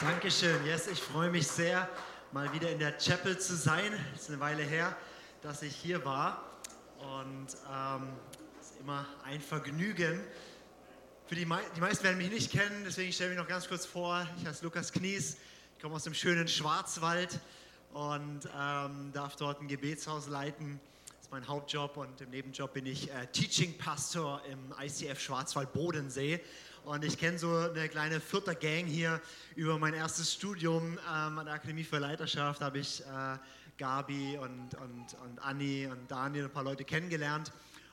Dankeschön. Yes, ich freue mich sehr, mal wieder in der Chapel zu sein. Es ist eine Weile her, dass ich hier war. Und ähm, es ist immer ein Vergnügen. Für die, die meisten werden mich nicht kennen, deswegen stelle ich mich noch ganz kurz vor. Ich heiße Lukas Knies, ich komme aus dem schönen Schwarzwald und ähm, darf dort ein Gebetshaus leiten. Das ist mein Hauptjob und im Nebenjob bin ich äh, Teaching Pastor im ICF Schwarzwald Bodensee. Und ich kenne so eine kleine vierter Gang hier über mein erstes Studium ähm, an der Akademie für Leiterschaft. Da habe ich äh, Gabi und, und, und Anni und Daniel, ein paar Leute kennengelernt.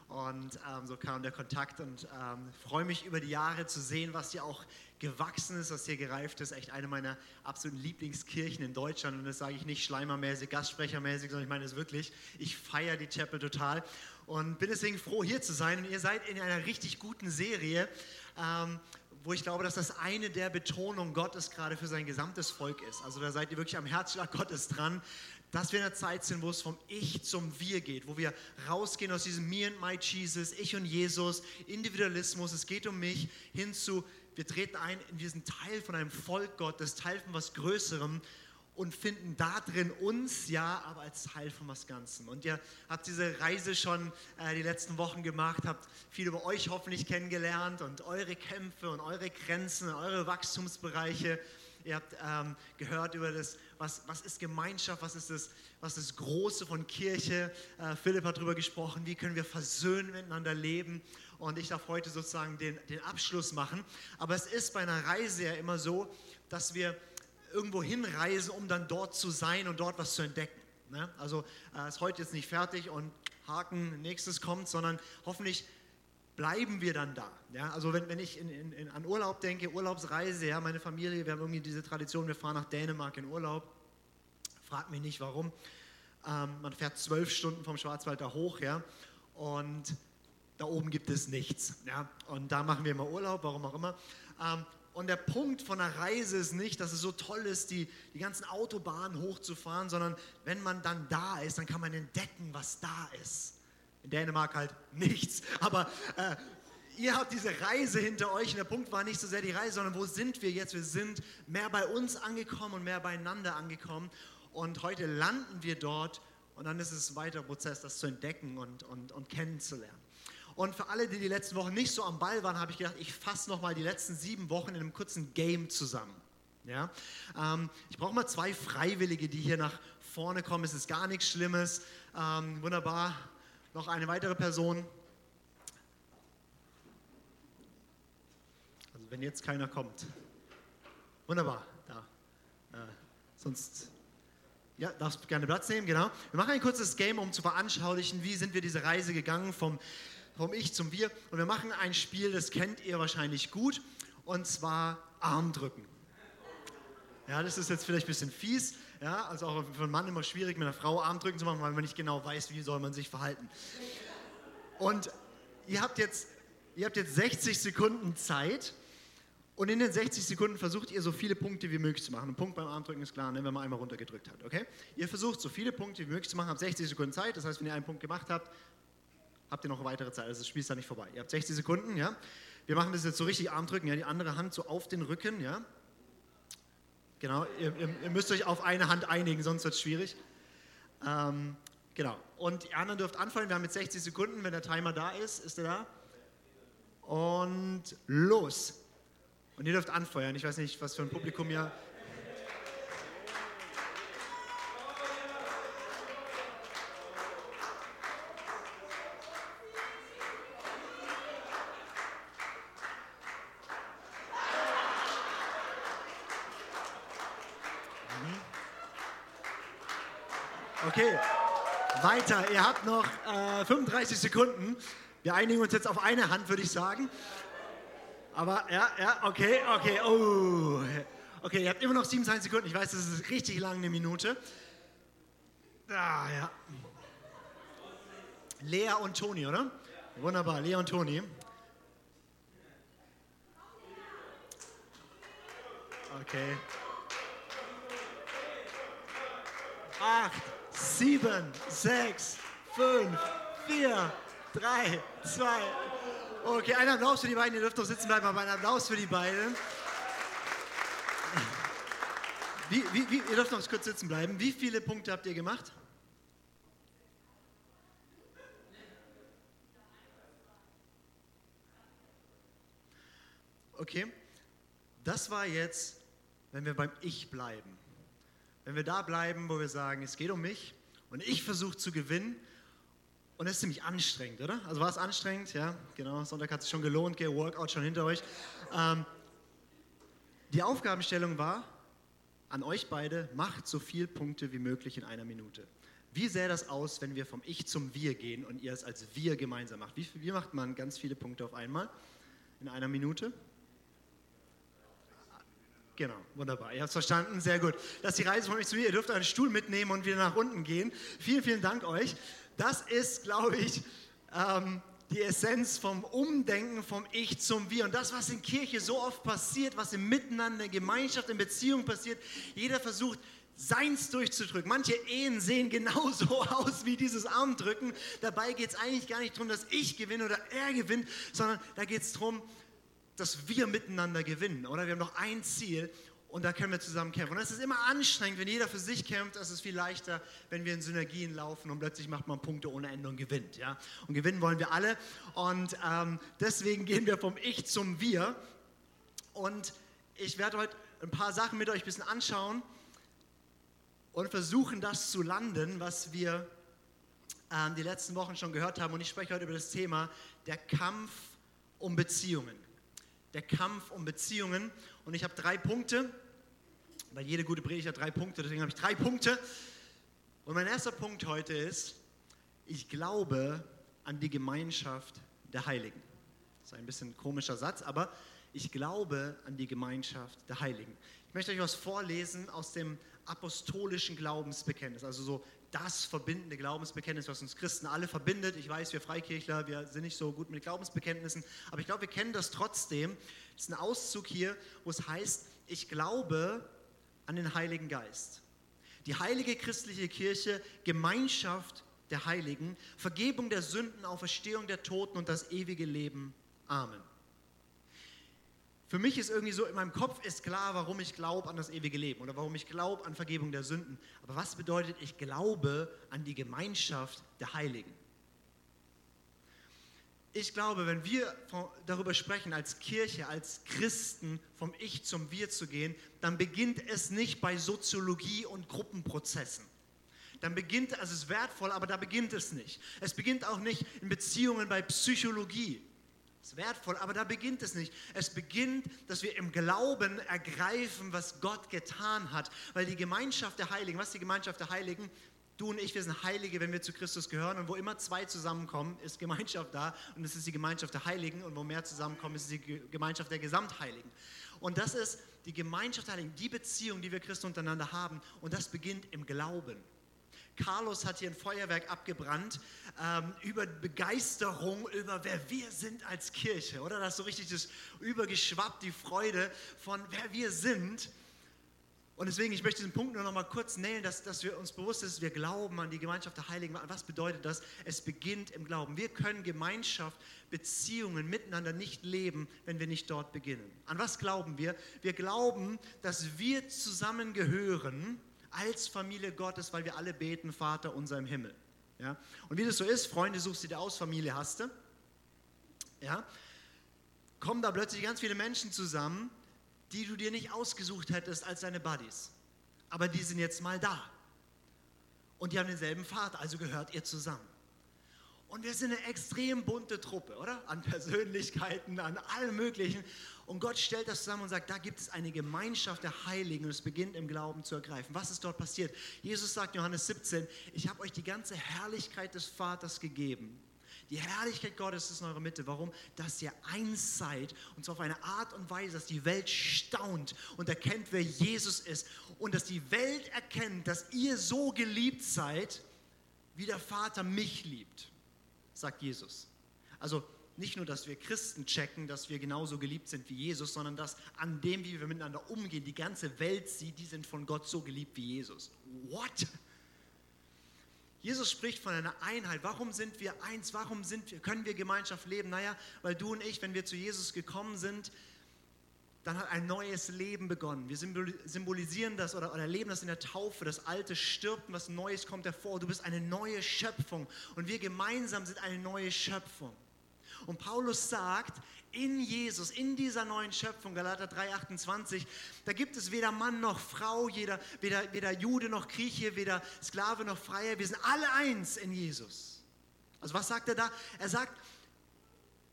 Und ähm, so kam der Kontakt und ähm, freue mich über die Jahre zu sehen, was hier auch gewachsen ist, was hier gereift ist. Echt eine meiner absoluten Lieblingskirchen in Deutschland. Und das sage ich nicht schleimermäßig, gastsprechermäßig, sondern ich meine es wirklich. Ich feiere die Chapel total und bin deswegen froh, hier zu sein. Und ihr seid in einer richtig guten Serie ähm, wo ich glaube, dass das eine der Betonungen Gottes gerade für sein gesamtes Volk ist. Also da seid ihr wirklich am Herzschlag Gottes dran, dass wir in einer Zeit sind, wo es vom Ich zum Wir geht, wo wir rausgehen aus diesem Me and my Jesus, ich und Jesus, Individualismus, es geht um mich, hin zu, wir treten ein in diesen Teil von einem Volk Gottes, Teil von was Größerem und finden da drin uns, ja, aber als Teil von was Ganzem. Und ihr habt diese Reise schon äh, die letzten Wochen gemacht, habt viel über euch hoffentlich kennengelernt und eure Kämpfe und eure Grenzen, eure Wachstumsbereiche. Ihr habt ähm, gehört über das, was, was ist Gemeinschaft, was ist das, was das Große von Kirche. Äh, Philipp hat darüber gesprochen, wie können wir versöhnen miteinander leben. Und ich darf heute sozusagen den, den Abschluss machen. Aber es ist bei einer Reise ja immer so, dass wir irgendwo hinreisen, um dann dort zu sein und dort was zu entdecken. Ne? Also äh, ist heute jetzt nicht fertig und Haken, nächstes kommt, sondern hoffentlich bleiben wir dann da. Ja? Also wenn, wenn ich in, in, in, an Urlaub denke, Urlaubsreise, ja, meine Familie, wir haben irgendwie diese Tradition, wir fahren nach Dänemark in Urlaub. Fragt mich nicht warum. Ähm, man fährt zwölf Stunden vom Schwarzwald da hoch, ja, und da oben gibt es nichts. Ja? Und da machen wir immer Urlaub, warum auch immer. Ähm, und der Punkt von der Reise ist nicht, dass es so toll ist, die, die ganzen Autobahnen hochzufahren, sondern wenn man dann da ist, dann kann man entdecken, was da ist. In Dänemark halt nichts. Aber äh, ihr habt diese Reise hinter euch und der Punkt war nicht so sehr die Reise, sondern wo sind wir jetzt? Wir sind mehr bei uns angekommen und mehr beieinander angekommen. Und heute landen wir dort und dann ist es ein weiterer Prozess, das zu entdecken und, und, und kennenzulernen. Und für alle, die die letzten Wochen nicht so am Ball waren, habe ich gedacht, ich fasse nochmal die letzten sieben Wochen in einem kurzen Game zusammen. Ja? Ähm, ich brauche mal zwei Freiwillige, die hier nach vorne kommen. Es ist gar nichts Schlimmes. Ähm, wunderbar. Noch eine weitere Person. Also wenn jetzt keiner kommt. Wunderbar. Da. Äh, sonst ja, darfst gerne Platz nehmen, genau. Wir machen ein kurzes Game, um zu veranschaulichen, wie sind wir diese Reise gegangen vom vom Ich zum Wir. Und wir machen ein Spiel, das kennt ihr wahrscheinlich gut, und zwar Armdrücken. Ja, das ist jetzt vielleicht ein bisschen fies, ja, also auch für einen Mann immer schwierig, mit einer Frau Armdrücken zu machen, weil man nicht genau weiß, wie soll man sich verhalten. Und ihr habt jetzt, ihr habt jetzt 60 Sekunden Zeit und in den 60 Sekunden versucht ihr so viele Punkte wie möglich zu machen. Ein Punkt beim Armdrücken ist klar, ne, wenn man einmal runtergedrückt hat, okay? Ihr versucht so viele Punkte wie möglich zu machen, habt 60 Sekunden Zeit, das heißt, wenn ihr einen Punkt gemacht habt, habt ihr noch weitere Zeit. Also das Spiel ist da nicht vorbei. Ihr habt 60 Sekunden, ja. Wir machen das jetzt so richtig Armdrücken, ja. Die andere Hand so auf den Rücken, ja. Genau, ihr, ihr, müsst euch auf eine Hand einigen, sonst wird es schwierig. Ähm, genau. Und die anderen dürft anfangen. Wir haben jetzt 60 Sekunden. Wenn der Timer da ist, ist er da. Und los. Und ihr dürft anfeuern. Ich weiß nicht, was für ein Publikum ihr Ihr habt noch äh, 35 Sekunden. Wir einigen uns jetzt auf eine Hand, würde ich sagen. Aber ja, ja, okay, okay, oh. Okay, ihr habt immer noch 27 Sekunden. Ich weiß, das ist richtig lang, eine Minute. Ah, ja. Lea und Toni, oder? Wunderbar, Lea und Toni. Okay. Acht sieben, sechs, fünf, vier, drei, zwei. Okay, ein Applaus für die beiden. Ihr dürft doch sitzen bleiben, aber ein Applaus für die beiden. Wie, wie, wie, ihr dürft noch kurz sitzen bleiben. Wie viele Punkte habt ihr gemacht? Okay, das war jetzt, wenn wir beim Ich bleiben. Wenn wir da bleiben, wo wir sagen, es geht um mich und ich versuche zu gewinnen und es ist ziemlich anstrengend, oder? Also war es anstrengend? Ja, genau. Sonntag hat es schon gelohnt, gell? Workout schon hinter euch. Ähm, die Aufgabenstellung war an euch beide, macht so viele Punkte wie möglich in einer Minute. Wie sähe das aus, wenn wir vom Ich zum Wir gehen und ihr es als Wir gemeinsam macht? Wie, wie macht man ganz viele Punkte auf einmal in einer Minute? Genau, wunderbar. Ihr habt es verstanden, sehr gut. Das ist die Reise von euch zu mir. Ihr dürft einen Stuhl mitnehmen und wieder nach unten gehen. Vielen, vielen Dank euch. Das ist, glaube ich, ähm, die Essenz vom Umdenken vom Ich zum Wir. Und das, was in Kirche so oft passiert, was im Miteinander, in Gemeinschaft, in Beziehung passiert, jeder versucht, Seins durchzudrücken. Manche Ehen sehen genauso aus wie dieses Armdrücken. Dabei geht es eigentlich gar nicht darum, dass ich gewinne oder er gewinnt, sondern da geht es darum, dass wir miteinander gewinnen. Oder wir haben noch ein Ziel und da können wir zusammen kämpfen. Und es ist immer anstrengend, wenn jeder für sich kämpft. Es ist viel leichter, wenn wir in Synergien laufen und plötzlich macht man Punkte ohne Ende und gewinnt. Ja? Und gewinnen wollen wir alle. Und ähm, deswegen gehen wir vom Ich zum Wir. Und ich werde heute ein paar Sachen mit euch ein bisschen anschauen und versuchen, das zu landen, was wir ähm, die letzten Wochen schon gehört haben. Und ich spreche heute über das Thema der Kampf um Beziehungen. Der Kampf um Beziehungen. Und ich habe drei Punkte, weil jede gute Predigt hat drei Punkte, deswegen habe ich drei Punkte. Und mein erster Punkt heute ist, ich glaube an die Gemeinschaft der Heiligen. Das ist ein bisschen ein komischer Satz, aber ich glaube an die Gemeinschaft der Heiligen. Ich möchte euch was vorlesen aus dem apostolischen Glaubensbekenntnis, also so das verbindende Glaubensbekenntnis, was uns Christen alle verbindet. Ich weiß, wir Freikirchler, wir sind nicht so gut mit Glaubensbekenntnissen, aber ich glaube, wir kennen das trotzdem. Das ist ein Auszug hier, wo es heißt, ich glaube an den Heiligen Geist. Die heilige christliche Kirche, Gemeinschaft der Heiligen, Vergebung der Sünden, Auferstehung der Toten und das ewige Leben. Amen. Für mich ist irgendwie so, in meinem Kopf ist klar, warum ich glaube an das ewige Leben oder warum ich glaube an Vergebung der Sünden. Aber was bedeutet, ich glaube an die Gemeinschaft der Heiligen? Ich glaube, wenn wir darüber sprechen, als Kirche, als Christen vom Ich zum Wir zu gehen, dann beginnt es nicht bei Soziologie und Gruppenprozessen. Dann beginnt, also es ist wertvoll, aber da beginnt es nicht. Es beginnt auch nicht in Beziehungen bei Psychologie ist wertvoll, aber da beginnt es nicht. Es beginnt, dass wir im Glauben ergreifen, was Gott getan hat. Weil die Gemeinschaft der Heiligen, was ist die Gemeinschaft der Heiligen? Du und ich, wir sind Heilige, wenn wir zu Christus gehören. Und wo immer zwei zusammenkommen, ist Gemeinschaft da. Und es ist die Gemeinschaft der Heiligen. Und wo mehr zusammenkommen, ist die Gemeinschaft der Gesamtheiligen. Und das ist die Gemeinschaft der Heiligen, die Beziehung, die wir Christen untereinander haben. Und das beginnt im Glauben. Carlos hat hier ein Feuerwerk abgebrannt ähm, über Begeisterung, über wer wir sind als Kirche, oder? Das ist so richtig das übergeschwappt, die Freude von wer wir sind. Und deswegen, ich möchte diesen Punkt nur noch mal kurz nähen, dass, dass wir uns bewusst sind, wir glauben an die Gemeinschaft der Heiligen. Was bedeutet das? Es beginnt im Glauben. Wir können Gemeinschaft, Beziehungen miteinander nicht leben, wenn wir nicht dort beginnen. An was glauben wir? Wir glauben, dass wir zusammengehören als Familie Gottes, weil wir alle beten, Vater unser im Himmel. Ja? Und wie das so ist, Freunde suchst du dir aus, Familie hast du. Ja? Kommen da plötzlich ganz viele Menschen zusammen, die du dir nicht ausgesucht hättest als deine Buddies. Aber die sind jetzt mal da. Und die haben denselben Vater, also gehört ihr zusammen. Und wir sind eine extrem bunte Truppe, oder? An Persönlichkeiten, an allem Möglichen. Und Gott stellt das zusammen und sagt, da gibt es eine Gemeinschaft der Heiligen und es beginnt im Glauben zu ergreifen. Was ist dort passiert? Jesus sagt, Johannes 17, ich habe euch die ganze Herrlichkeit des Vaters gegeben. Die Herrlichkeit Gottes ist in eurer Mitte. Warum? Dass ihr eins seid. Und zwar auf eine Art und Weise, dass die Welt staunt und erkennt, wer Jesus ist. Und dass die Welt erkennt, dass ihr so geliebt seid, wie der Vater mich liebt sagt Jesus. Also nicht nur, dass wir Christen checken, dass wir genauso geliebt sind wie Jesus, sondern dass an dem, wie wir miteinander umgehen, die ganze Welt sieht, die sind von Gott so geliebt wie Jesus. What? Jesus spricht von einer Einheit. Warum sind wir eins? Warum sind wir, können wir Gemeinschaft leben? Naja, weil du und ich, wenn wir zu Jesus gekommen sind, dann hat ein neues Leben begonnen. Wir symbolisieren das oder, erleben das in der Taufe. Das Alte stirbt und was Neues kommt hervor. Du bist eine neue Schöpfung und wir gemeinsam sind eine neue Schöpfung. Und Paulus sagt, in Jesus, in dieser neuen Schöpfung, Galater 3,28, da gibt es weder Mann noch Frau, jeder, weder, weder Jude noch Grieche, weder Sklave noch Freier. Wir sind alle eins in Jesus. Also was sagt er da? Er sagt,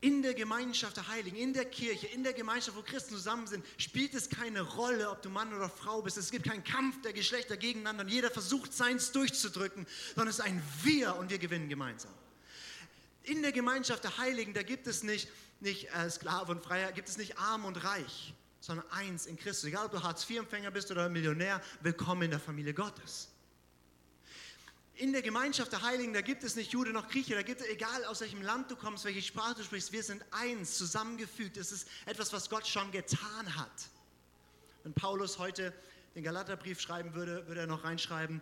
in der Gemeinschaft der Heiligen, in der Kirche, in der Gemeinschaft, wo Christen zusammen sind, spielt es keine Rolle, ob du Mann oder Frau bist. Es gibt keinen Kampf der Geschlechter gegeneinander und jeder versucht, seins durchzudrücken, sondern es ist ein Wir und wir gewinnen gemeinsam. In der Gemeinschaft der Heiligen, da gibt es nicht, nicht äh, Sklave und Freier, gibt es nicht arm und reich, sondern eins in Christus. Egal, ob du Hartz-IV-Empfänger bist oder Millionär, willkommen in der Familie Gottes in der Gemeinschaft der Heiligen, da gibt es nicht Jude noch Grieche, da gibt es, egal aus welchem Land du kommst, welche Sprache du sprichst, wir sind eins, zusammengefügt. Es ist etwas, was Gott schon getan hat. Wenn Paulus heute den Galaterbrief schreiben würde, würde er noch reinschreiben,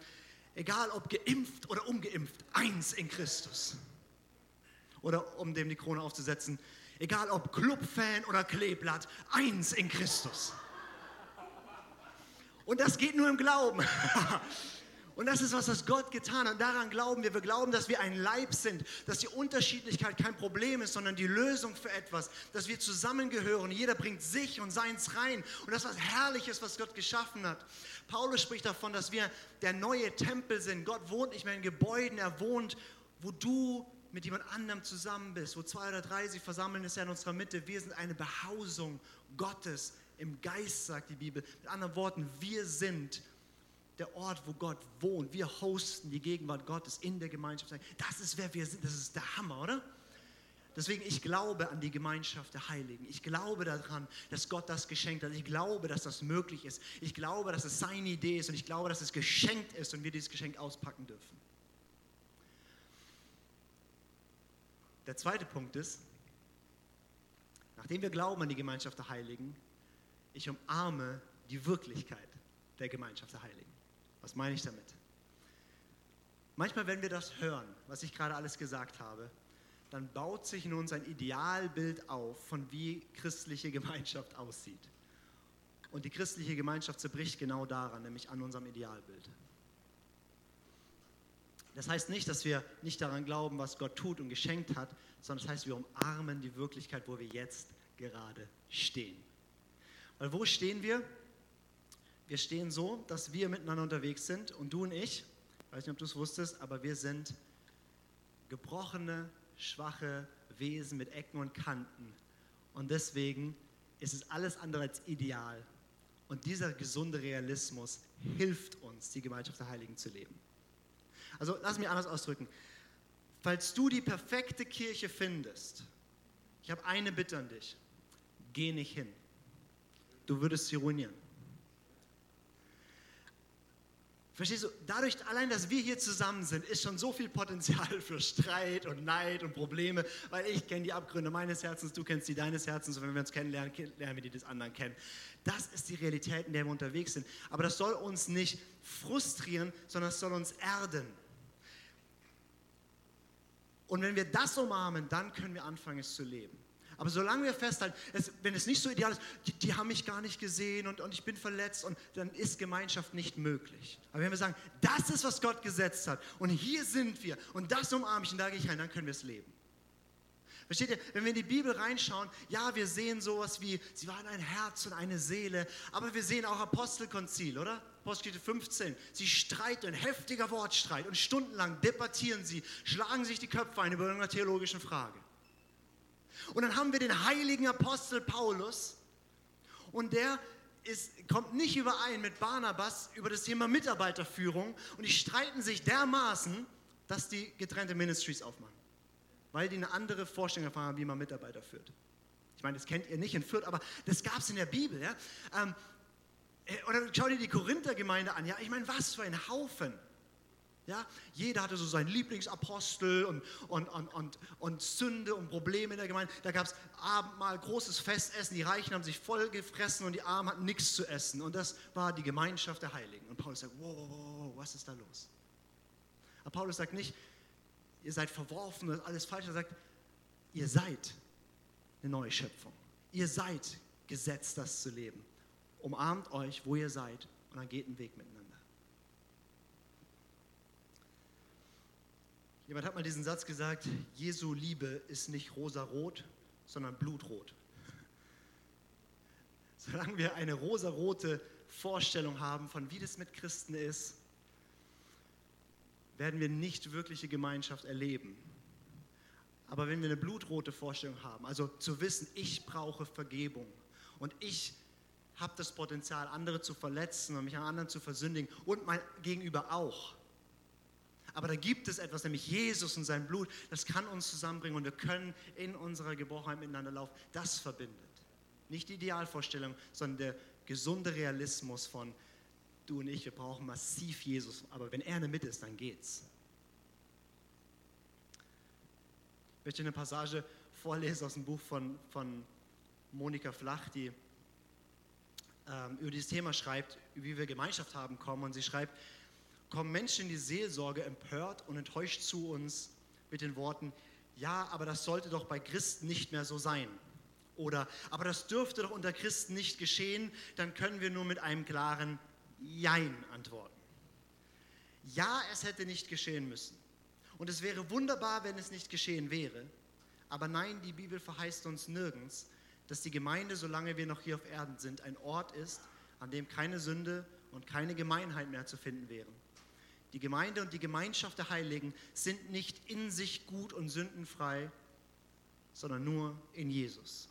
egal ob geimpft oder ungeimpft, eins in Christus. Oder um dem die Krone aufzusetzen, egal ob Clubfan oder Kleeblatt, eins in Christus. Und das geht nur im Glauben. Und das ist was, was Gott getan hat. Daran glauben wir. Wir glauben, dass wir ein Leib sind, dass die Unterschiedlichkeit kein Problem ist, sondern die Lösung für etwas, dass wir zusammengehören. Jeder bringt sich und seins rein. Und das, was herrlich ist, was Gott geschaffen hat. Paulus spricht davon, dass wir der neue Tempel sind. Gott wohnt nicht mehr in Gebäuden, er wohnt, wo du mit jemand anderem zusammen bist, wo zwei oder drei sich versammeln, ist er in unserer Mitte. Wir sind eine Behausung Gottes im Geist, sagt die Bibel. Mit anderen Worten, wir sind der Ort, wo Gott wohnt. Wir hosten die Gegenwart Gottes in der Gemeinschaft. Das ist, wer wir sind. Das ist der Hammer, oder? Deswegen, ich glaube an die Gemeinschaft der Heiligen. Ich glaube daran, dass Gott das geschenkt hat. Ich glaube, dass das möglich ist. Ich glaube, dass es seine Idee ist und ich glaube, dass es geschenkt ist und wir dieses Geschenk auspacken dürfen. Der zweite Punkt ist, nachdem wir glauben an die Gemeinschaft der Heiligen, ich umarme die Wirklichkeit der Gemeinschaft der Heiligen. Was meine ich damit? Manchmal, wenn wir das hören, was ich gerade alles gesagt habe, dann baut sich in uns ein Idealbild auf, von wie christliche Gemeinschaft aussieht. Und die christliche Gemeinschaft zerbricht genau daran, nämlich an unserem Idealbild. Das heißt nicht, dass wir nicht daran glauben, was Gott tut und geschenkt hat, sondern das heißt, wir umarmen die Wirklichkeit, wo wir jetzt gerade stehen. Weil wo stehen wir? wir stehen so, dass wir miteinander unterwegs sind und du und ich, weiß nicht, ob du es wusstest, aber wir sind gebrochene, schwache Wesen mit Ecken und Kanten. Und deswegen ist es alles andere als ideal. Und dieser gesunde Realismus hilft uns, die Gemeinschaft der Heiligen zu leben. Also lass mich anders ausdrücken. Falls du die perfekte Kirche findest, ich habe eine Bitte an dich. Geh nicht hin. Du würdest sie ruinieren. Verstehst du, dadurch allein, dass wir hier zusammen sind, ist schon so viel Potenzial für Streit und Neid und Probleme, weil ich kenne die Abgründe meines Herzens, du kennst die deines Herzens und wenn wir uns kennenlernen, lernen wir die des anderen kennen. Das ist die Realität, in der wir unterwegs sind. Aber das soll uns nicht frustrieren, sondern es soll uns erden. Und wenn wir das umarmen, dann können wir anfangen, es zu leben. Aber solange wir festhalten, es, wenn es nicht so ideal ist, die, die, haben mich gar nicht gesehen und, und ich bin verletzt und dann ist Gemeinschaft nicht möglich. Aber wenn wir sagen, das ist, was Gott gesetzt hat und hier sind wir und das umarme ich und da gehe ich rein, dann können wir es leben. Versteht ihr, wenn wir in die Bibel reinschauen, ja, wir sehen sowas wie, sie waren ein Herz und eine Seele, aber wir sehen auch Apostelkonzil, oder? Apostelgeschichte 15. Sie streiten, heftiger Wortstreit und stundenlang debattieren sie, schlagen sich die Köpfe ein über irgendeine theologische Frage. Und dann haben wir den heiligen Apostel Paulus und der ist, kommt nicht überein mit Barnabas über das Thema Mitarbeiterführung und die streiten sich dermaßen, dass die getrennte Ministries aufmachen, weil die eine andere Vorstellung davon haben, wie man Mitarbeiter führt. Ich meine, das kennt ihr nicht in Fürth, aber das gab es in der Bibel. Ja? Ähm, äh, oder schau dir die Korinther-Gemeinde an. Ja? Ich meine, was für ein Haufen. Ja, jeder hatte so seinen Lieblingsapostel und, und, und, und, und Sünde und Probleme in der Gemeinde. Da gab es Abendmahl, großes Festessen. Die Reichen haben sich voll gefressen und die Armen hatten nichts zu essen. Und das war die Gemeinschaft der Heiligen. Und Paulus sagt, wow, was ist da los? Aber Paulus sagt nicht, ihr seid verworfen, das ist alles falsch. Er sagt, ihr seid eine neue Schöpfung. Ihr seid Gesetz, das zu leben. Umarmt euch, wo ihr seid, und dann geht einen Weg miteinander. Jemand hat mal diesen Satz gesagt, Jesu Liebe ist nicht rosarot, sondern blutrot. Solange wir eine rosarote Vorstellung haben von, wie das mit Christen ist, werden wir nicht wirkliche Gemeinschaft erleben. Aber wenn wir eine blutrote Vorstellung haben, also zu wissen, ich brauche Vergebung und ich habe das Potenzial, andere zu verletzen und mich an anderen zu versündigen und mein Gegenüber auch. Aber da gibt es etwas, nämlich Jesus und sein Blut, das kann uns zusammenbringen und wir können in unserer Geborgenheit miteinander laufen. Das verbindet. Nicht die Idealvorstellung, sondern der gesunde Realismus von du und ich, wir brauchen massiv Jesus, aber wenn er in der Mitte ist, dann geht's. Ich möchte eine Passage vorlesen aus dem Buch von, von Monika Flach, die ähm, über dieses Thema schreibt, wie wir Gemeinschaft haben kommen. Und sie schreibt, kommen Menschen in die Seelsorge empört und enttäuscht zu uns mit den Worten, ja, aber das sollte doch bei Christen nicht mehr so sein. Oder, aber das dürfte doch unter Christen nicht geschehen, dann können wir nur mit einem klaren Jein antworten. Ja, es hätte nicht geschehen müssen. Und es wäre wunderbar, wenn es nicht geschehen wäre. Aber nein, die Bibel verheißt uns nirgends, dass die Gemeinde, solange wir noch hier auf Erden sind, ein Ort ist, an dem keine Sünde und keine Gemeinheit mehr zu finden wären. Die Gemeinde und die Gemeinschaft der Heiligen sind nicht in sich gut und sündenfrei, sondern nur in Jesus.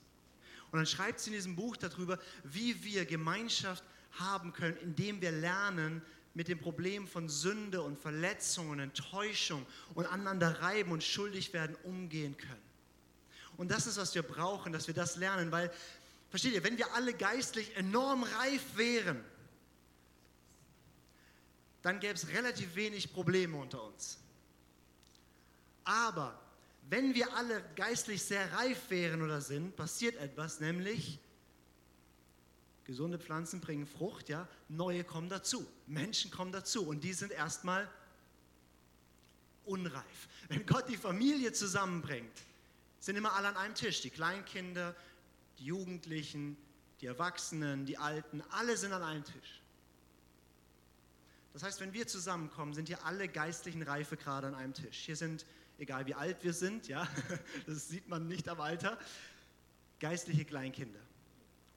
Und dann schreibt sie in diesem Buch darüber, wie wir Gemeinschaft haben können, indem wir lernen, mit dem Problem von Sünde und Verletzung und Enttäuschung und aneinander reiben und schuldig werden umgehen können. Und das ist, was wir brauchen, dass wir das lernen, weil, versteht ihr, wenn wir alle geistlich enorm reif wären, dann gäbe es relativ wenig Probleme unter uns. Aber wenn wir alle geistlich sehr reif wären oder sind, passiert etwas, nämlich Gesunde Pflanzen bringen Frucht, ja, neue kommen dazu, Menschen kommen dazu und die sind erstmal unreif. Wenn Gott die Familie zusammenbringt, sind immer alle an einem Tisch, die Kleinkinder, die Jugendlichen, die Erwachsenen, die Alten, alle sind an einem Tisch. Das heißt, wenn wir zusammenkommen, sind hier alle geistlichen Reifegrade an einem Tisch. Hier sind, egal wie alt wir sind, ja, das sieht man nicht am Alter, geistliche Kleinkinder.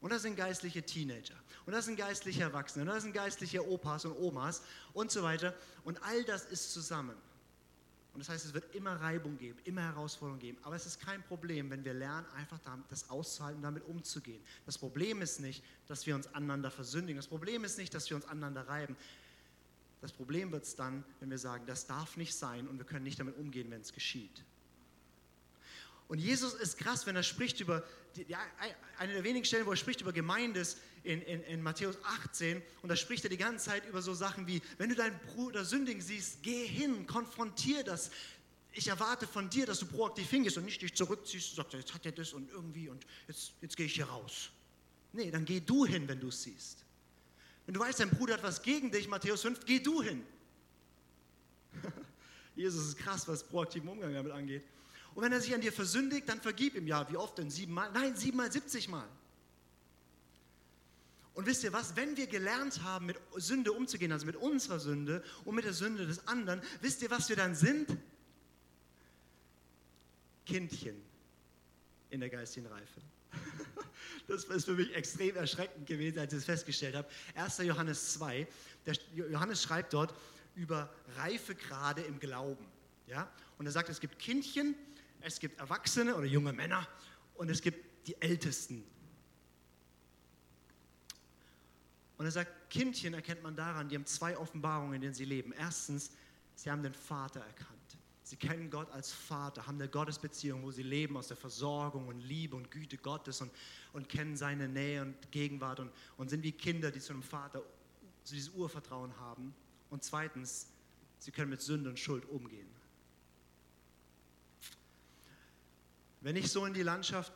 Und das sind geistliche Teenager. Und das sind geistliche Erwachsene. Und das sind geistliche Opas und Omas und so weiter. Und all das ist zusammen. Und das heißt, es wird immer Reibung geben, immer Herausforderungen geben. Aber es ist kein Problem, wenn wir lernen, einfach das auszuhalten, damit umzugehen. Das Problem ist nicht, dass wir uns aneinander versündigen. Das Problem ist nicht, dass wir uns aneinander reiben. Das Problem wird es dann, wenn wir sagen, das darf nicht sein und wir können nicht damit umgehen, wenn es geschieht. Und Jesus ist krass, wenn er spricht über, die, eine der wenigen Stellen, wo er spricht über Gemeindes in, in, in Matthäus 18. Und da spricht er die ganze Zeit über so Sachen wie, wenn du deinen Bruder sündigen siehst, geh hin, konfrontier das. Ich erwarte von dir, dass du proaktiv hingehst und nicht dich zurückziehst und sagst, jetzt hat er das und irgendwie und jetzt, jetzt gehe ich hier raus. Nee, dann geh du hin, wenn du es siehst. Wenn du weißt, dein Bruder hat was gegen dich, Matthäus 5, geh du hin. Jesus ist krass, was proaktiven Umgang damit angeht. Und wenn er sich an dir versündigt, dann vergib ihm. Ja, wie oft denn? Siebenmal? Nein, siebenmal, siebzigmal. Und wisst ihr was? Wenn wir gelernt haben, mit Sünde umzugehen, also mit unserer Sünde und mit der Sünde des anderen, wisst ihr, was wir dann sind? Kindchen in der geistigen Reife. Das ist für mich extrem erschreckend gewesen, als ich es festgestellt habe. 1. Johannes 2, der Johannes schreibt dort über Reifegrade im Glauben. Ja? Und er sagt, es gibt Kindchen es gibt Erwachsene oder junge Männer und es gibt die Ältesten. Und er sagt, Kindchen erkennt man daran, die haben zwei Offenbarungen, in denen sie leben. Erstens, sie haben den Vater erkannt. Sie kennen Gott als Vater, haben eine Gottesbeziehung, wo sie leben aus der Versorgung und Liebe und Güte Gottes und, und kennen seine Nähe und Gegenwart und, und sind wie Kinder, die zu einem Vater zu diesem Urvertrauen haben. Und zweitens, sie können mit Sünde und Schuld umgehen. Wenn ich so in die Landschaft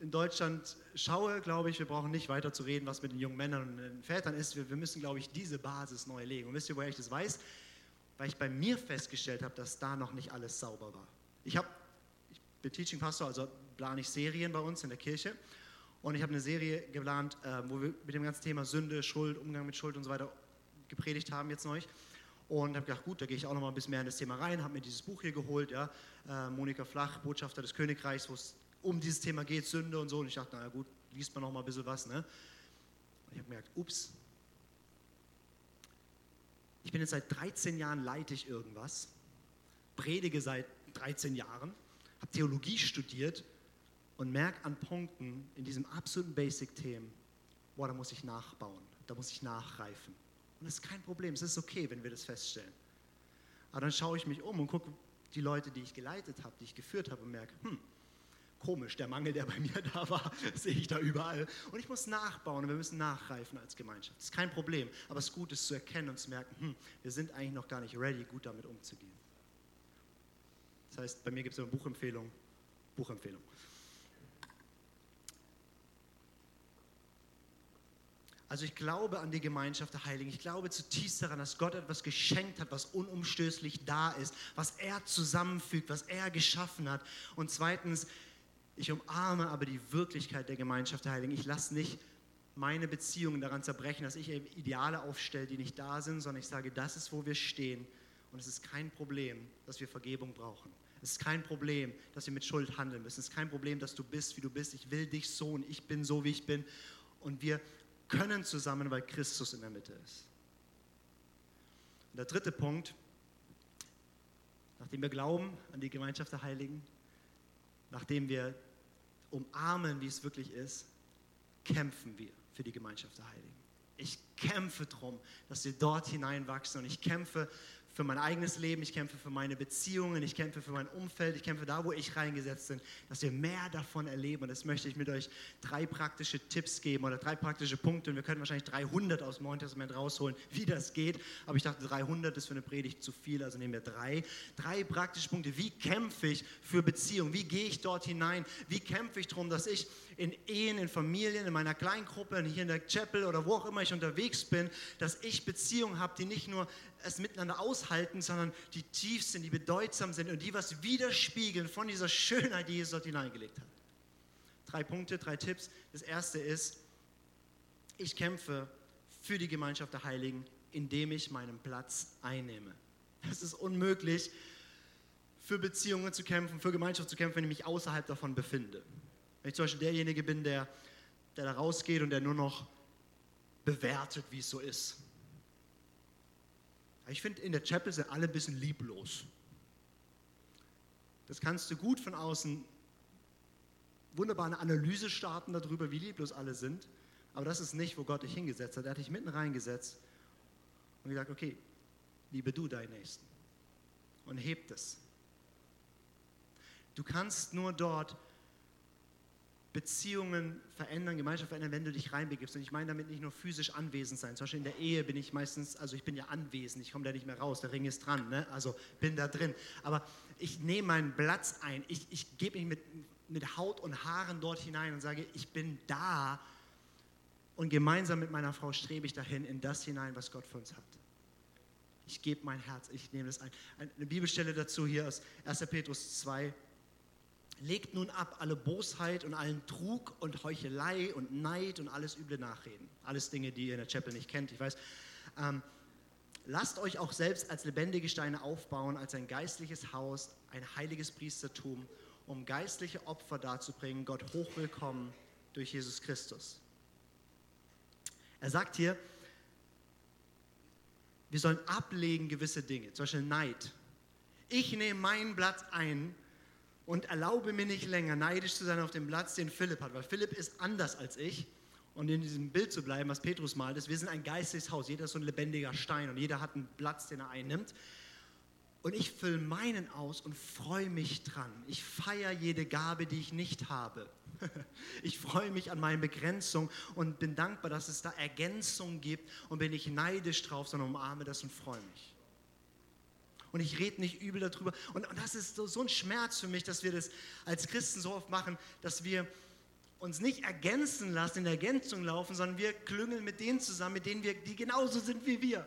in Deutschland schaue, glaube ich, wir brauchen nicht weiter zu reden, was mit den jungen Männern und den Vätern ist. Wir, wir müssen, glaube ich, diese Basis neu legen. Und wisst ihr, woher ich das weiß? Weil ich bei mir festgestellt habe, dass da noch nicht alles sauber war. Ich, hab, ich bin Teaching Pastor, also plane ich Serien bei uns in der Kirche. Und ich habe eine Serie geplant, äh, wo wir mit dem ganzen Thema Sünde, Schuld, Umgang mit Schuld und so weiter gepredigt haben jetzt neulich. Und habe gedacht, gut, da gehe ich auch noch mal ein bisschen mehr in das Thema rein, habe mir dieses Buch hier geholt, ja, äh, Monika Flach, Botschafter des Königreichs, wo es um dieses Thema geht, Sünde und so. Und ich dachte, naja gut, liest man noch mal ein bisschen was. Ne? Und ich habe gemerkt, ups, ich bin jetzt seit 13 Jahren leite ich irgendwas, predige seit 13 Jahren, habe Theologie studiert und merke an Punkten in diesem absoluten Basic-Themen, boah, da muss ich nachbauen, da muss ich nachreifen. Und das ist kein Problem, es ist okay, wenn wir das feststellen. Aber dann schaue ich mich um und gucke die Leute, die ich geleitet habe, die ich geführt habe und merke, hm, komisch, der Mangel, der bei mir da war, sehe ich da überall. Und ich muss nachbauen und wir müssen nachreifen als Gemeinschaft. Das ist kein Problem, aber es ist gut, es zu erkennen und zu merken, hm, wir sind eigentlich noch gar nicht ready, gut damit umzugehen. Das heißt, bei mir gibt es eine Buchempfehlung. Buchempfehlung. Also ich glaube an die Gemeinschaft der Heiligen. Ich glaube zutiefst daran, dass Gott etwas geschenkt hat, was unumstößlich da ist, was er zusammenfügt, was er geschaffen hat. Und zweitens, ich umarme aber die Wirklichkeit der Gemeinschaft der Heiligen. Ich lasse nicht meine Beziehungen daran zerbrechen, dass ich Ideale aufstelle, die nicht da sind, sondern ich sage, das ist, wo wir stehen. Und es ist kein Problem, dass wir Vergebung brauchen. Es ist kein Problem, dass wir mit Schuld handeln müssen. Es ist kein Problem, dass du bist, wie du bist. Ich will dich so und ich bin so, wie ich bin. Und wir können zusammen, weil Christus in der Mitte ist. Und der dritte Punkt, nachdem wir glauben an die Gemeinschaft der Heiligen, nachdem wir umarmen, wie es wirklich ist, kämpfen wir für die Gemeinschaft der Heiligen. Ich kämpfe darum, dass wir dort hineinwachsen und ich kämpfe für mein eigenes Leben, ich kämpfe für meine Beziehungen, ich kämpfe für mein Umfeld, ich kämpfe da, wo ich reingesetzt bin, dass wir mehr davon erleben. Und das möchte ich mit euch drei praktische Tipps geben oder drei praktische Punkte. Und wir können wahrscheinlich 300 aus dem Neuen Testament rausholen, wie das geht. Aber ich dachte, 300 ist für eine Predigt zu viel, also nehmen wir drei. Drei praktische Punkte. Wie kämpfe ich für Beziehungen? Wie gehe ich dort hinein? Wie kämpfe ich darum, dass ich in Ehen, in Familien, in meiner Kleingruppe, hier in der Chapel oder wo auch immer ich unterwegs bin, dass ich Beziehungen habe, die nicht nur es miteinander aushalten, sondern die tief sind, die bedeutsam sind und die was widerspiegeln von dieser Schönheit, die Jesus dort hineingelegt hat. Drei Punkte, drei Tipps. Das erste ist, ich kämpfe für die Gemeinschaft der Heiligen, indem ich meinen Platz einnehme. Es ist unmöglich, für Beziehungen zu kämpfen, für Gemeinschaft zu kämpfen, wenn ich mich außerhalb davon befinde. Wenn ich zum Beispiel derjenige bin, der, der da rausgeht und der nur noch bewertet, wie es so ist. Ich finde, in der Chapel sind alle ein bisschen lieblos. Das kannst du gut von außen wunderbar eine Analyse starten darüber, wie lieblos alle sind. Aber das ist nicht, wo Gott dich hingesetzt hat. Er hat dich mitten reingesetzt und gesagt, okay, liebe du deinen Nächsten und hebt es. Du kannst nur dort Beziehungen verändern, Gemeinschaft verändern, wenn du dich reinbegibst. Und ich meine damit nicht nur physisch anwesend sein. Zum Beispiel in der Ehe bin ich meistens, also ich bin ja anwesend, ich komme da nicht mehr raus, der Ring ist dran, ne? also bin da drin. Aber ich nehme meinen Platz ein, ich, ich gebe mich mit, mit Haut und Haaren dort hinein und sage, ich bin da und gemeinsam mit meiner Frau strebe ich dahin, in das hinein, was Gott für uns hat. Ich gebe mein Herz, ich nehme das ein. Eine Bibelstelle dazu hier aus 1. Petrus 2, Legt nun ab alle Bosheit und allen Trug und Heuchelei und Neid und alles üble Nachreden. Alles Dinge, die ihr in der Chapel nicht kennt, ich weiß. Ähm, lasst euch auch selbst als lebendige Steine aufbauen, als ein geistliches Haus, ein heiliges Priestertum, um geistliche Opfer darzubringen, Gott hochwillkommen durch Jesus Christus. Er sagt hier, wir sollen ablegen gewisse Dinge, zum Beispiel Neid. Ich nehme meinen Platz ein und erlaube mir nicht länger neidisch zu sein auf den Platz, den Philipp hat, weil Philipp ist anders als ich. Und in diesem Bild zu bleiben, was Petrus malt, ist, wir sind ein geistiges Haus. Jeder ist so ein lebendiger Stein und jeder hat einen Platz, den er einnimmt. Und ich fülle meinen aus und freue mich dran. Ich feiere jede Gabe, die ich nicht habe. Ich freue mich an meinen Begrenzungen und bin dankbar, dass es da Ergänzungen gibt und bin nicht neidisch drauf, sondern umarme das und freue mich und ich rede nicht übel darüber. Und, und das ist so, so ein Schmerz für mich, dass wir das als Christen so oft machen, dass wir uns nicht ergänzen lassen, in der Ergänzung laufen, sondern wir klüngeln mit denen zusammen, mit denen wir, die genauso sind wie wir.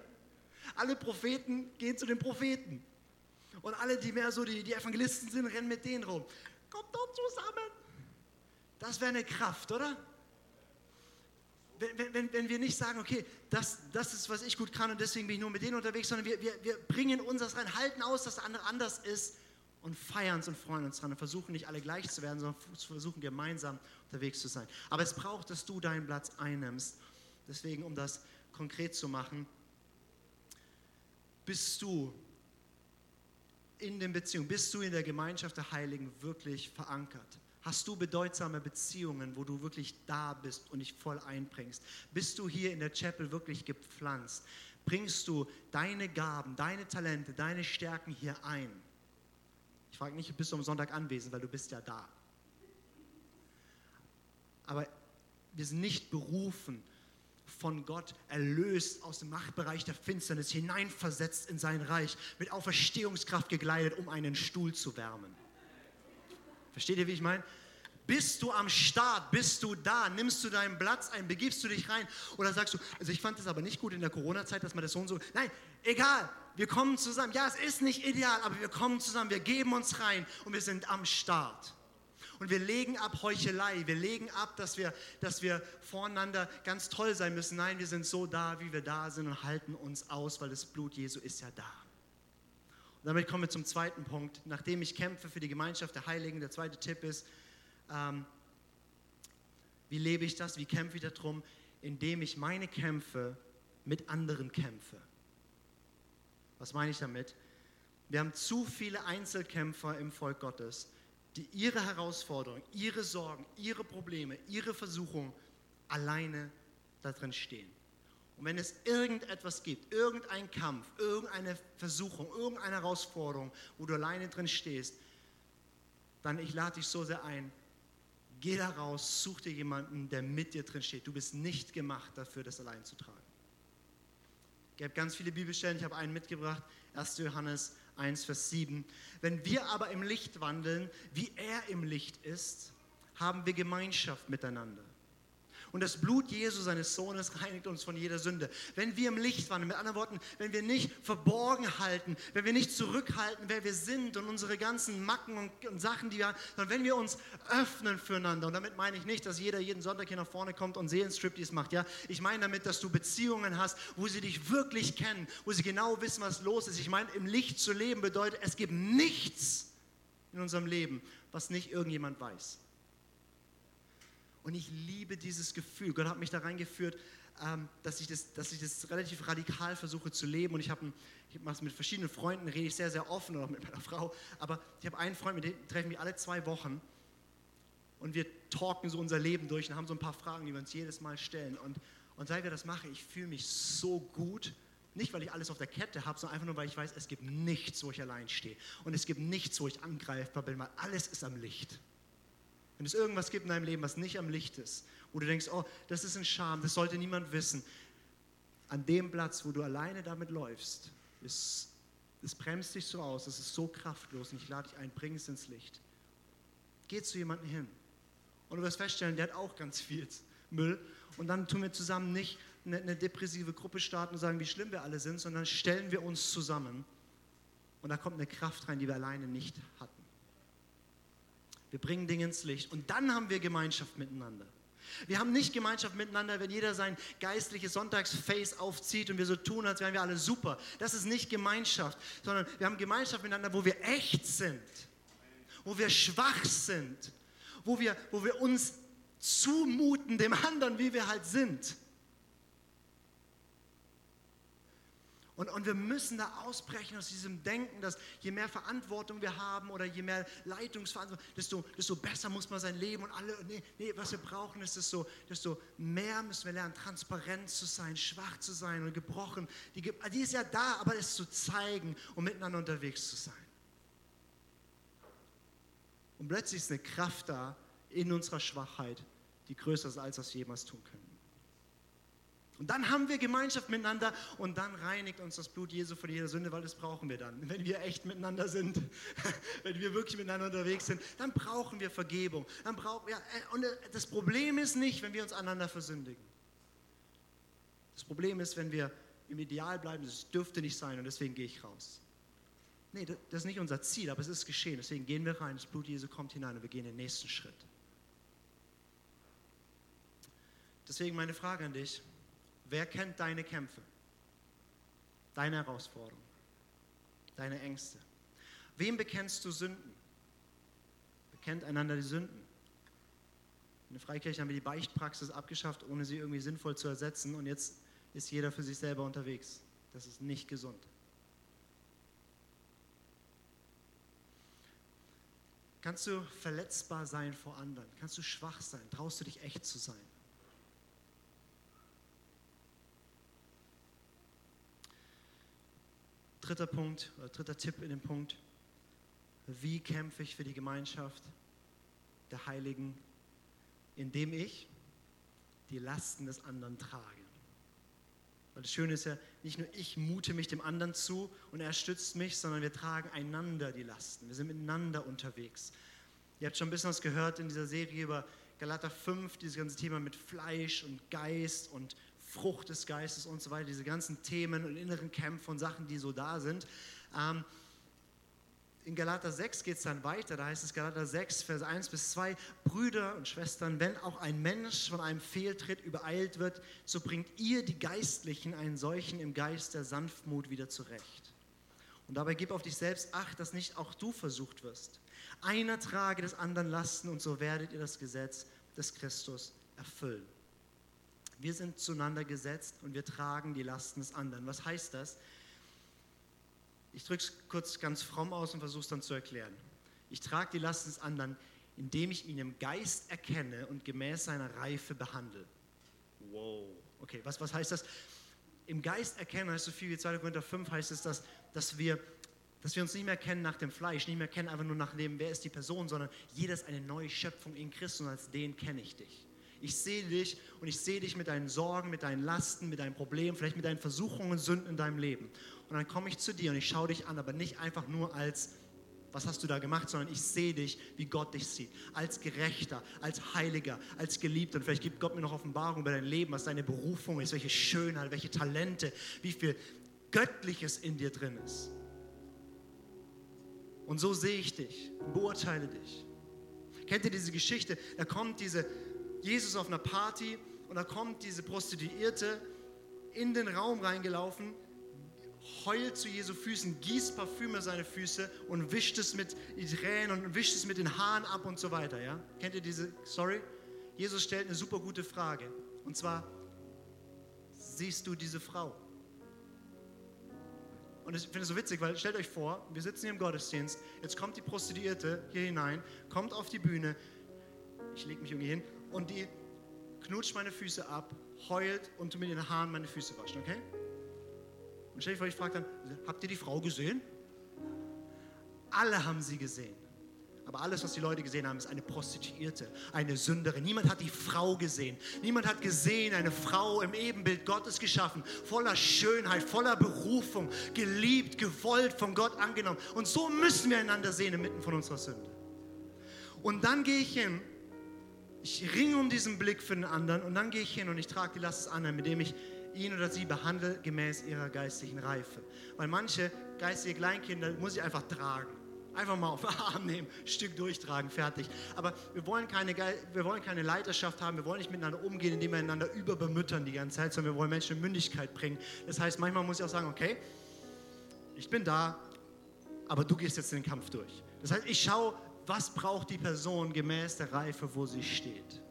Alle Propheten gehen zu den Propheten. Und alle, die mehr so die, die Evangelisten sind, rennen mit denen rum. Kommt doch zusammen. Das wäre eine Kraft, oder? Wenn, wenn, wenn wir nicht sagen, okay, das, das ist, was ich gut kann und deswegen bin ich nur mit denen unterwegs, sondern wir, wir, wir bringen unseres rein, halten aus, dass der andere anders ist und feiern uns und freuen uns dran und versuchen nicht alle gleich zu werden, sondern versuchen gemeinsam unterwegs zu sein. Aber es braucht, dass du deinen Platz einnimmst. Deswegen, um das konkret zu machen, bist du in den Beziehungen, bist du in der Gemeinschaft der Heiligen wirklich verankert? Hast du bedeutsame Beziehungen, wo du wirklich da bist und dich voll einbringst? Bist du hier in der Chapel wirklich gepflanzt? Bringst du deine Gaben, deine Talente, deine Stärken hier ein? Ich frage nicht, bist du am Sonntag anwesend, weil du bist ja da. Aber wir sind nicht berufen, von Gott erlöst aus dem Machtbereich der Finsternis, hineinversetzt in sein Reich, mit Auferstehungskraft gekleidet, um einen Stuhl zu wärmen. Versteht ihr, wie ich meine? Bist du am Start? Bist du da? Nimmst du deinen Platz ein? Begibst du dich rein? Oder sagst du, also ich fand es aber nicht gut in der Corona-Zeit, dass man das so und so. Nein, egal, wir kommen zusammen. Ja, es ist nicht ideal, aber wir kommen zusammen, wir geben uns rein und wir sind am Start. Und wir legen ab Heuchelei, wir legen ab, dass wir, dass wir voreinander ganz toll sein müssen. Nein, wir sind so da, wie wir da sind und halten uns aus, weil das Blut Jesu ist ja da. Und damit kommen wir zum zweiten Punkt. Nachdem ich kämpfe für die Gemeinschaft der Heiligen, der zweite Tipp ist, ähm, wie lebe ich das? Wie kämpfe ich darum? Indem ich meine Kämpfe mit anderen kämpfe. Was meine ich damit? Wir haben zu viele Einzelkämpfer im Volk Gottes, die ihre Herausforderungen, ihre Sorgen, ihre Probleme, ihre Versuchungen alleine da drin stehen. Und wenn es irgendetwas gibt, irgendein Kampf, irgendeine Versuchung, irgendeine Herausforderung, wo du alleine drin stehst, dann ich lade dich so sehr ein, geh da raus, such dir jemanden, der mit dir drin steht. Du bist nicht gemacht dafür, das allein zu tragen. Ich habe ganz viele Bibelstellen, ich habe einen mitgebracht, 1. Johannes 1, Vers 7. Wenn wir aber im Licht wandeln, wie er im Licht ist, haben wir Gemeinschaft miteinander. Und das Blut Jesu, seines Sohnes, reinigt uns von jeder Sünde. Wenn wir im Licht wandeln, mit anderen Worten, wenn wir nicht verborgen halten, wenn wir nicht zurückhalten, wer wir sind und unsere ganzen Macken und, und Sachen, die wir haben, sondern wenn wir uns öffnen füreinander. Und damit meine ich nicht, dass jeder jeden Sonntag hier nach vorne kommt und Seelenstriptease macht. Ja? Ich meine damit, dass du Beziehungen hast, wo sie dich wirklich kennen, wo sie genau wissen, was los ist. Ich meine, im Licht zu leben bedeutet, es gibt nichts in unserem Leben, was nicht irgendjemand weiß. Und ich liebe dieses Gefühl. Gott hat mich da reingeführt, ähm, dass, ich das, dass ich das relativ radikal versuche zu leben. Und ich ich mache es mit verschiedenen Freunden, rede ich sehr, sehr offen oder mit meiner Frau. Aber ich habe einen Freund, mit dem treffen wir alle zwei Wochen. Und wir talken so unser Leben durch und haben so ein paar Fragen, die wir uns jedes Mal stellen. Und, und seit wir das machen, ich fühle mich so gut. Nicht, weil ich alles auf der Kette habe, sondern einfach nur, weil ich weiß, es gibt nichts, wo ich allein stehe. Und es gibt nichts, wo ich angreifbar bin, weil alles ist am Licht. Wenn es irgendwas gibt in deinem Leben, was nicht am Licht ist, wo du denkst, oh, das ist ein Scham, das sollte niemand wissen, an dem Platz, wo du alleine damit läufst, ist, es bremst dich so aus, das ist so kraftlos und ich lade dich ein, bring es ins Licht. Geh zu jemandem hin. Und du wirst feststellen, der hat auch ganz viel Müll. Und dann tun wir zusammen nicht eine, eine depressive Gruppe starten und sagen, wie schlimm wir alle sind, sondern stellen wir uns zusammen. Und da kommt eine Kraft rein, die wir alleine nicht hatten. Wir bringen Dinge ins Licht und dann haben wir Gemeinschaft miteinander. Wir haben nicht Gemeinschaft miteinander, wenn jeder sein geistliches Sonntagsface aufzieht und wir so tun, als wären wir alle super. Das ist nicht Gemeinschaft, sondern wir haben Gemeinschaft miteinander, wo wir echt sind, wo wir schwach sind, wo wir, wo wir uns zumuten dem anderen, wie wir halt sind. Und, und wir müssen da ausbrechen aus diesem Denken, dass je mehr Verantwortung wir haben oder je mehr Leitungsverantwortung, desto, desto besser muss man sein Leben und alle, nee, nee, was wir brauchen ist, desto, desto mehr müssen wir lernen, transparent zu sein, schwach zu sein und gebrochen. Die, die ist ja da, aber es zu zeigen und miteinander unterwegs zu sein. Und plötzlich ist eine Kraft da in unserer Schwachheit, die größer ist, als wir es jemals tun können. Und dann haben wir Gemeinschaft miteinander und dann reinigt uns das Blut Jesu von jeder Sünde, weil das brauchen wir dann. Wenn wir echt miteinander sind, wenn wir wirklich miteinander unterwegs sind, dann brauchen wir Vergebung. Dann brauchen, ja, äh, und äh, das Problem ist nicht, wenn wir uns einander versündigen. Das Problem ist, wenn wir im Ideal bleiben, das dürfte nicht sein und deswegen gehe ich raus. Nee, das ist nicht unser Ziel, aber es ist geschehen. Deswegen gehen wir rein, das Blut Jesu kommt hinein und wir gehen den nächsten Schritt. Deswegen meine Frage an dich, wer kennt deine Kämpfe, deine Herausforderungen, deine Ängste? Wem bekennst du Sünden? Bekennt einander die Sünden. In der Freikirche haben wir die Beichtpraxis abgeschafft, ohne sie irgendwie sinnvoll zu ersetzen. Und jetzt ist jeder für sich selber unterwegs. Das ist nicht gesund. Kannst du verletzbar sein vor anderen? Kannst du schwach sein? Traust du dich echt zu sein? Dritter Punkt, oder dritter Tipp in dem Punkt. Wie kämpfe ich für die Gemeinschaft der Heiligen? Indem ich die Lasten des anderen trage. Weil das Schöne ist ja, nicht nur ich mute mich dem anderen zu und er stützt mich, sondern wir tragen einander die Lasten. Wir sind miteinander unterwegs. Ihr habt schon ein bisschen was gehört in dieser Serie über Galater 5, dieses ganze Thema mit Fleisch und Geist und Frucht des Geistes und so weiter, diese ganzen Themen und inneren Kämpfe und Sachen, die so da sind. Ähm, in Galater 6 geht es dann weiter, da heißt es Galater 6, Vers 1 bis 2, Brüder und Schwestern, wenn auch ein Mensch von einem Fehltritt übereilt wird, so bringt ihr die Geistlichen einen solchen im Geist der Sanftmut wieder zurecht. Und dabei gib auf dich selbst acht, dass nicht auch du versucht wirst. Einer trage des anderen Lasten und so werdet ihr das Gesetz des Christus erfüllen. Wir sind zueinander gesetzt und wir tragen die Lasten des anderen. Was heißt das? Ich drücke es kurz ganz fromm aus und versuche es dann zu erklären. Ich trage die Lasten des anderen, indem ich ihn im Geist erkenne und gemäß seiner Reife behandle. Wow. Okay, was, was heißt das? Im Geist erkennen heißt so viel wie 2. Korinther 5 heißt es, dass, dass, wir, dass wir uns nicht mehr kennen nach dem Fleisch, nicht mehr kennen einfach nur nach dem, wer ist die Person, sondern jeder ist eine neue Schöpfung in Christus und als den kenne ich dich. Ich sehe dich und ich sehe dich mit deinen Sorgen, mit deinen Lasten, mit deinen Problemen, vielleicht mit deinen Versuchungen Sünden in deinem Leben. Und dann komme ich zu dir und ich schaue dich an, aber nicht einfach nur als, was hast du da gemacht, sondern ich sehe dich, wie Gott dich sieht. Als Gerechter, als Heiliger, als Geliebter. Und vielleicht gibt Gott mir noch Offenbarung über dein Leben, was deine Berufung ist, welche Schönheit, welche Talente, wie viel Göttliches in dir drin ist. Und so sehe ich dich, beurteile dich. Kennt ihr diese Geschichte? Da kommt diese Jesus auf einer Party und da kommt diese Prostituierte in den Raum reingelaufen, heult zu Jesu Füßen, gießt Parfüm auf seine Füße und wischt es mit Tränen und wischt es mit den Haaren ab und so weiter. Ja? Kennt ihr diese Story? Jesus stellt eine super gute Frage. Und zwar, siehst du diese Frau? Und ich finde es so witzig, weil stellt euch vor, wir sitzen hier im Gottesdienst, jetzt kommt die Prostituierte hier hinein, kommt auf die Bühne, ich lege mich irgendwie hin und die knutscht meine Füße ab, heult und mit den Haaren meine Füße waschen, okay? Und stell dir vor, ich frage dann, habt ihr die Frau gesehen? Alle haben sie gesehen. Aber alles, was die Leute gesehen haben, ist eine Prostituierte, eine Sünderin. Niemand hat die Frau gesehen. Niemand hat gesehen, eine Frau im Ebenbild Gottes geschaffen, voller Schönheit, voller Berufung, geliebt, gewollt, von Gott angenommen. Und so müssen wir einander sehen inmitten von unserer Sünde. Und dann gehe ich hin ich ringe um diesen Blick für den anderen und dann gehe ich hin und ich trage die Last des anderen, indem ich ihn oder sie behandle gemäß ihrer geistlichen Reife. Weil manche geistige Kleinkinder muss ich einfach tragen. Einfach mal auf den Arm nehmen, Stück durchtragen, fertig. Aber wir wollen, keine, wir wollen keine Leiterschaft haben, wir wollen nicht miteinander umgehen, indem wir einander überbemüttern die ganze Zeit, sondern wir wollen Menschen in Mündigkeit bringen. Das heißt, manchmal muss ich auch sagen, okay, ich bin da, aber du gehst jetzt den Kampf durch. Das heißt, ich schaue, was braucht die Person gemäß der Reife, wo sie steht.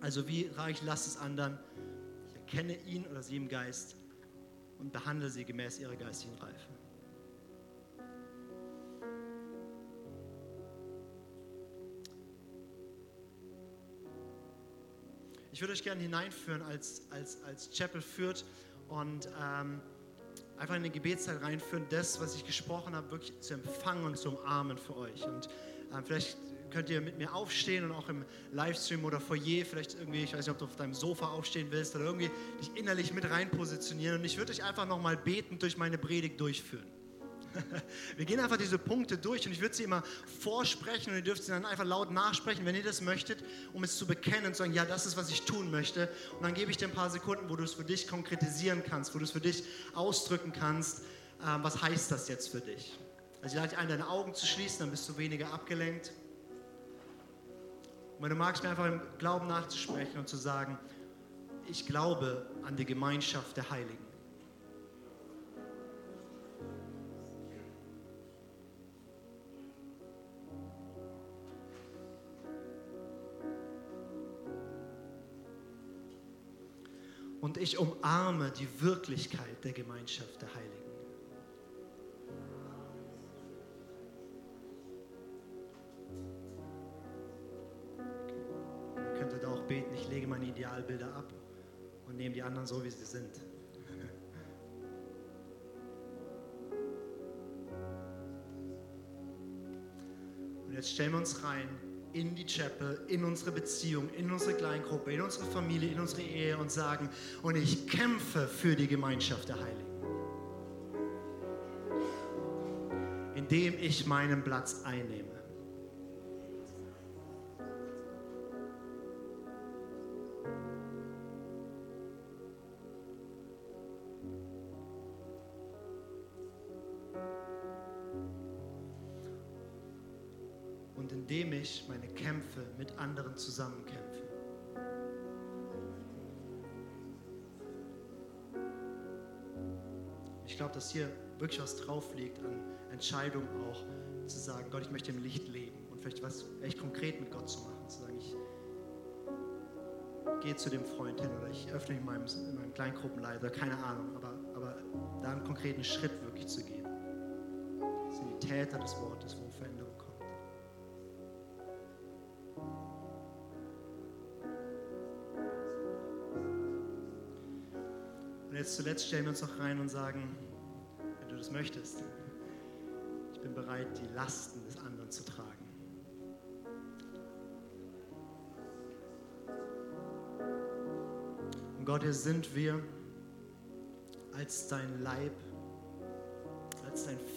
Also wie reich lass es anderen, ich erkenne ihn oder sie im Geist und behandle sie gemäß ihrer geistigen Reife. Ich würde euch gerne hineinführen als, als, als Chapel führt und ähm, einfach in die Gebetszeit reinführen, das, was ich gesprochen habe, wirklich zu empfangen und zu umarmen für euch. Und äh, vielleicht könnt ihr mit mir aufstehen und auch im Livestream oder Foyer, vielleicht irgendwie, ich weiß nicht, ob du auf deinem Sofa aufstehen willst oder irgendwie dich innerlich mit rein positionieren. Und ich würde euch einfach nochmal betend durch meine Predigt durchführen. Wir gehen einfach diese Punkte durch und ich würde sie immer vorsprechen und ihr dürft sie dann einfach laut nachsprechen, wenn ihr das möchtet, um es zu bekennen und zu sagen, ja, das ist, was ich tun möchte. Und dann gebe ich dir ein paar Sekunden, wo du es für dich konkretisieren kannst, wo du es für dich ausdrücken kannst, ähm, was heißt das jetzt für dich. Also ich lade dich ein, deine Augen zu schließen, dann bist du weniger abgelenkt. Und wenn du magst, mir einfach im Glauben nachzusprechen und zu sagen, ich glaube an die Gemeinschaft der Heiligen. Und ich umarme die Wirklichkeit der Gemeinschaft der Heiligen. Ihr könntet auch beten, ich lege meine Idealbilder ab und nehme die anderen so, wie sie sind. Und jetzt stellen wir uns rein in die Chapel, in unsere Beziehung, in unsere Kleingruppe, in unsere Familie, in unsere Ehe und sagen, und ich kämpfe für die Gemeinschaft der Heiligen. Indem ich meinen Platz einnehme. Ich meine Kämpfe mit anderen zusammenkämpfe. Ich glaube, dass hier wirklich was drauf liegt an Entscheidung auch, zu sagen, Gott, ich möchte im Licht leben und vielleicht was echt konkret mit Gott zu machen, zu sagen, ich gehe zu dem Freund hin oder ich öffne in meinem, in meinem Kleingruppenleiter, keine Ahnung, aber, aber da einen konkreten Schritt wirklich zu gehen. Das sind die Täter des Wortes, wo Veränderung jetzt zuletzt stellen wir uns noch rein und sagen, wenn du das möchtest, ich bin bereit, die Lasten des anderen zu tragen. Und Gott, hier sind wir als dein Leib,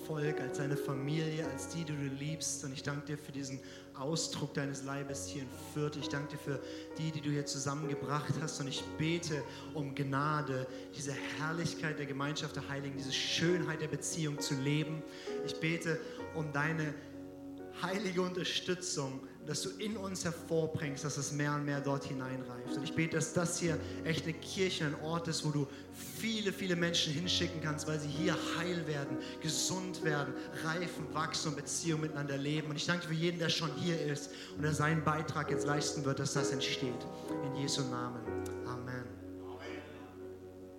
Volk, als deine Familie, als die, die du liebst. Und ich danke dir für diesen Ausdruck deines Leibes hier in Fürth. Ich danke dir für die, die du hier zusammengebracht hast. Und ich bete um Gnade, diese Herrlichkeit der Gemeinschaft der Heiligen, diese Schönheit der Beziehung zu leben. Ich bete um deine heilige Unterstützung, dass du in uns hervorbringst, dass es mehr und mehr dort hineinreift. Und ich bete, dass das hier echt eine Kirche, ein Ort ist, wo du viele, viele Menschen hinschicken kannst, weil sie hier heil werden, gesund werden, reifen, wachsen und Beziehungen miteinander leben. Und ich danke für jeden, der schon hier ist und der seinen Beitrag jetzt leisten wird, dass das entsteht. In Jesu Namen.